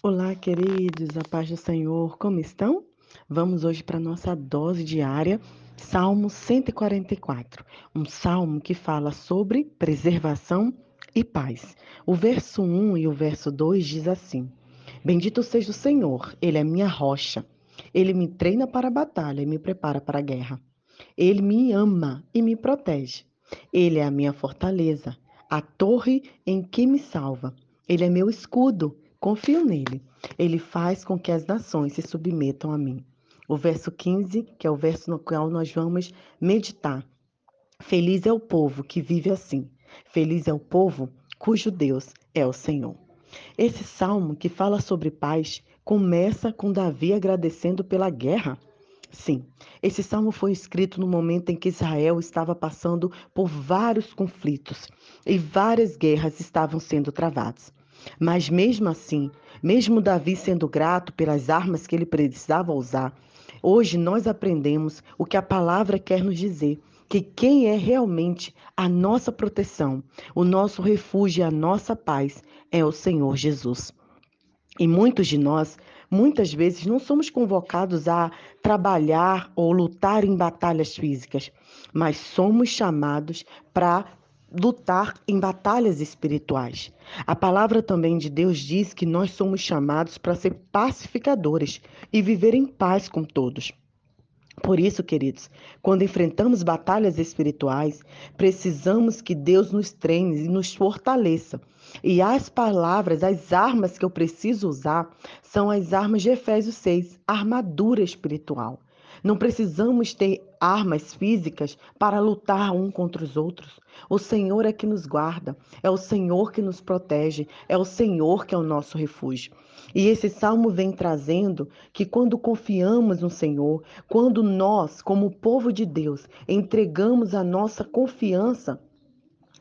Olá, queridos, a paz do Senhor, como estão? Vamos hoje para a nossa dose diária, Salmo 144, um salmo que fala sobre preservação e paz. O verso 1 e o verso 2 diz assim: Bendito seja o Senhor, Ele é minha rocha. Ele me treina para a batalha e me prepara para a guerra. Ele me ama e me protege. Ele é a minha fortaleza, a torre em que me salva. Ele é meu escudo Confio nele. Ele faz com que as nações se submetam a mim. O verso 15, que é o verso no qual nós vamos meditar. Feliz é o povo que vive assim. Feliz é o povo cujo Deus é o Senhor. Esse salmo que fala sobre paz começa com Davi agradecendo pela guerra. Sim, esse salmo foi escrito no momento em que Israel estava passando por vários conflitos e várias guerras estavam sendo travadas. Mas mesmo assim, mesmo Davi sendo grato pelas armas que ele precisava usar, hoje nós aprendemos o que a palavra quer nos dizer. Que quem é realmente a nossa proteção, o nosso refúgio e a nossa paz é o Senhor Jesus. E muitos de nós, muitas vezes, não somos convocados a trabalhar ou lutar em batalhas físicas, mas somos chamados para lutar em batalhas espirituais. A palavra também de Deus diz que nós somos chamados para ser pacificadores e viver em paz com todos. Por isso, queridos, quando enfrentamos batalhas espirituais, precisamos que Deus nos treine e nos fortaleça. E as palavras, as armas que eu preciso usar, são as armas de Efésios 6, armadura espiritual. Não precisamos ter armas físicas para lutar um contra os outros. O Senhor é que nos guarda, é o Senhor que nos protege, é o Senhor que é o nosso refúgio. E esse salmo vem trazendo que quando confiamos no Senhor, quando nós, como povo de Deus, entregamos a nossa confiança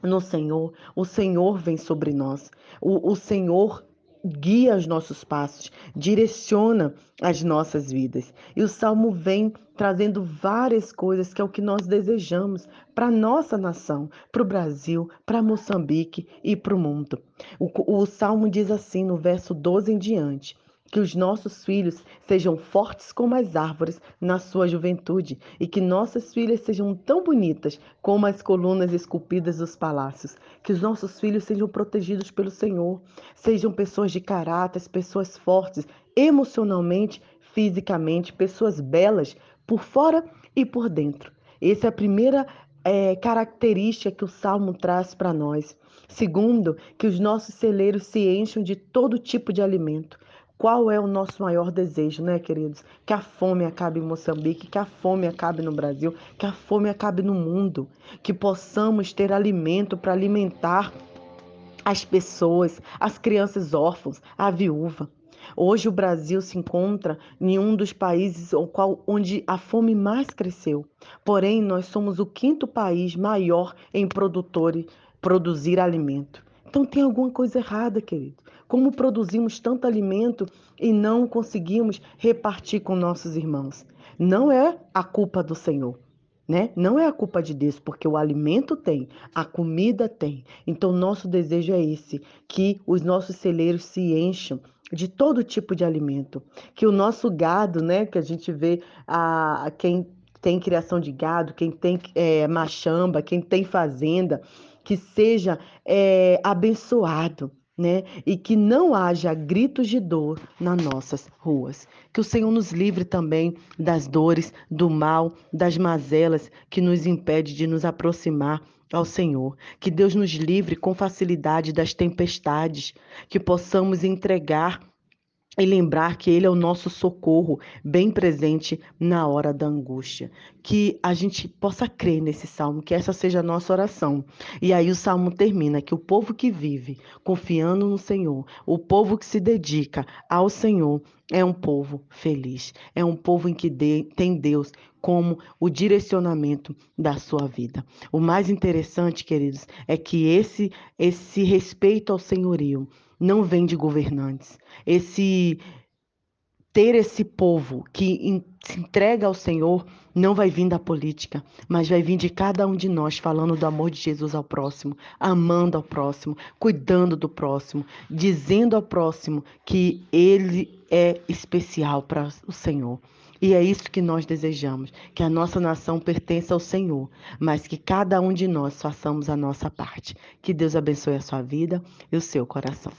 no Senhor, o Senhor vem sobre nós. O, o Senhor guia os nossos passos, direciona as nossas vidas. E o salmo vem trazendo várias coisas que é o que nós desejamos para a nossa nação, para o Brasil, para Moçambique e para o mundo. O salmo diz assim, no verso 12 em diante. Que os nossos filhos sejam fortes como as árvores na sua juventude e que nossas filhas sejam tão bonitas como as colunas esculpidas dos palácios. Que os nossos filhos sejam protegidos pelo Senhor, sejam pessoas de caráter, pessoas fortes, emocionalmente, fisicamente, pessoas belas por fora e por dentro. Essa é a primeira é, característica que o Salmo traz para nós. Segundo, que os nossos celeiros se encham de todo tipo de alimento. Qual é o nosso maior desejo, né, queridos? Que a fome acabe em Moçambique, que a fome acabe no Brasil, que a fome acabe no mundo, que possamos ter alimento para alimentar as pessoas, as crianças órfãs, a viúva. Hoje o Brasil se encontra em um dos países onde a fome mais cresceu. Porém, nós somos o quinto país maior em produtor, produzir alimento. Então tem alguma coisa errada, querido. Como produzimos tanto alimento e não conseguimos repartir com nossos irmãos? Não é a culpa do Senhor. Né? Não é a culpa de Deus, porque o alimento tem, a comida tem. Então, nosso desejo é esse: que os nossos celeiros se encham de todo tipo de alimento, que o nosso gado, né, que a gente vê a, quem tem criação de gado, quem tem é, machamba, quem tem fazenda, que seja é, abençoado, né? E que não haja gritos de dor nas nossas ruas. Que o Senhor nos livre também das dores, do mal, das mazelas que nos impede de nos aproximar ao Senhor. Que Deus nos livre com facilidade das tempestades, que possamos entregar e lembrar que Ele é o nosso socorro, bem presente na hora da angústia. Que a gente possa crer nesse salmo, que essa seja a nossa oração. E aí o salmo termina: que o povo que vive confiando no Senhor, o povo que se dedica ao Senhor, é um povo feliz, é um povo em que tem Deus como o direcionamento da sua vida. O mais interessante, queridos, é que esse esse respeito ao senhorio não vem de governantes. Esse ter esse povo que se entrega ao Senhor não vai vir da política, mas vai vir de cada um de nós falando do amor de Jesus ao próximo, amando ao próximo, cuidando do próximo, dizendo ao próximo que ele é especial para o Senhor. E é isso que nós desejamos, que a nossa nação pertença ao Senhor, mas que cada um de nós façamos a nossa parte. Que Deus abençoe a sua vida e o seu coração.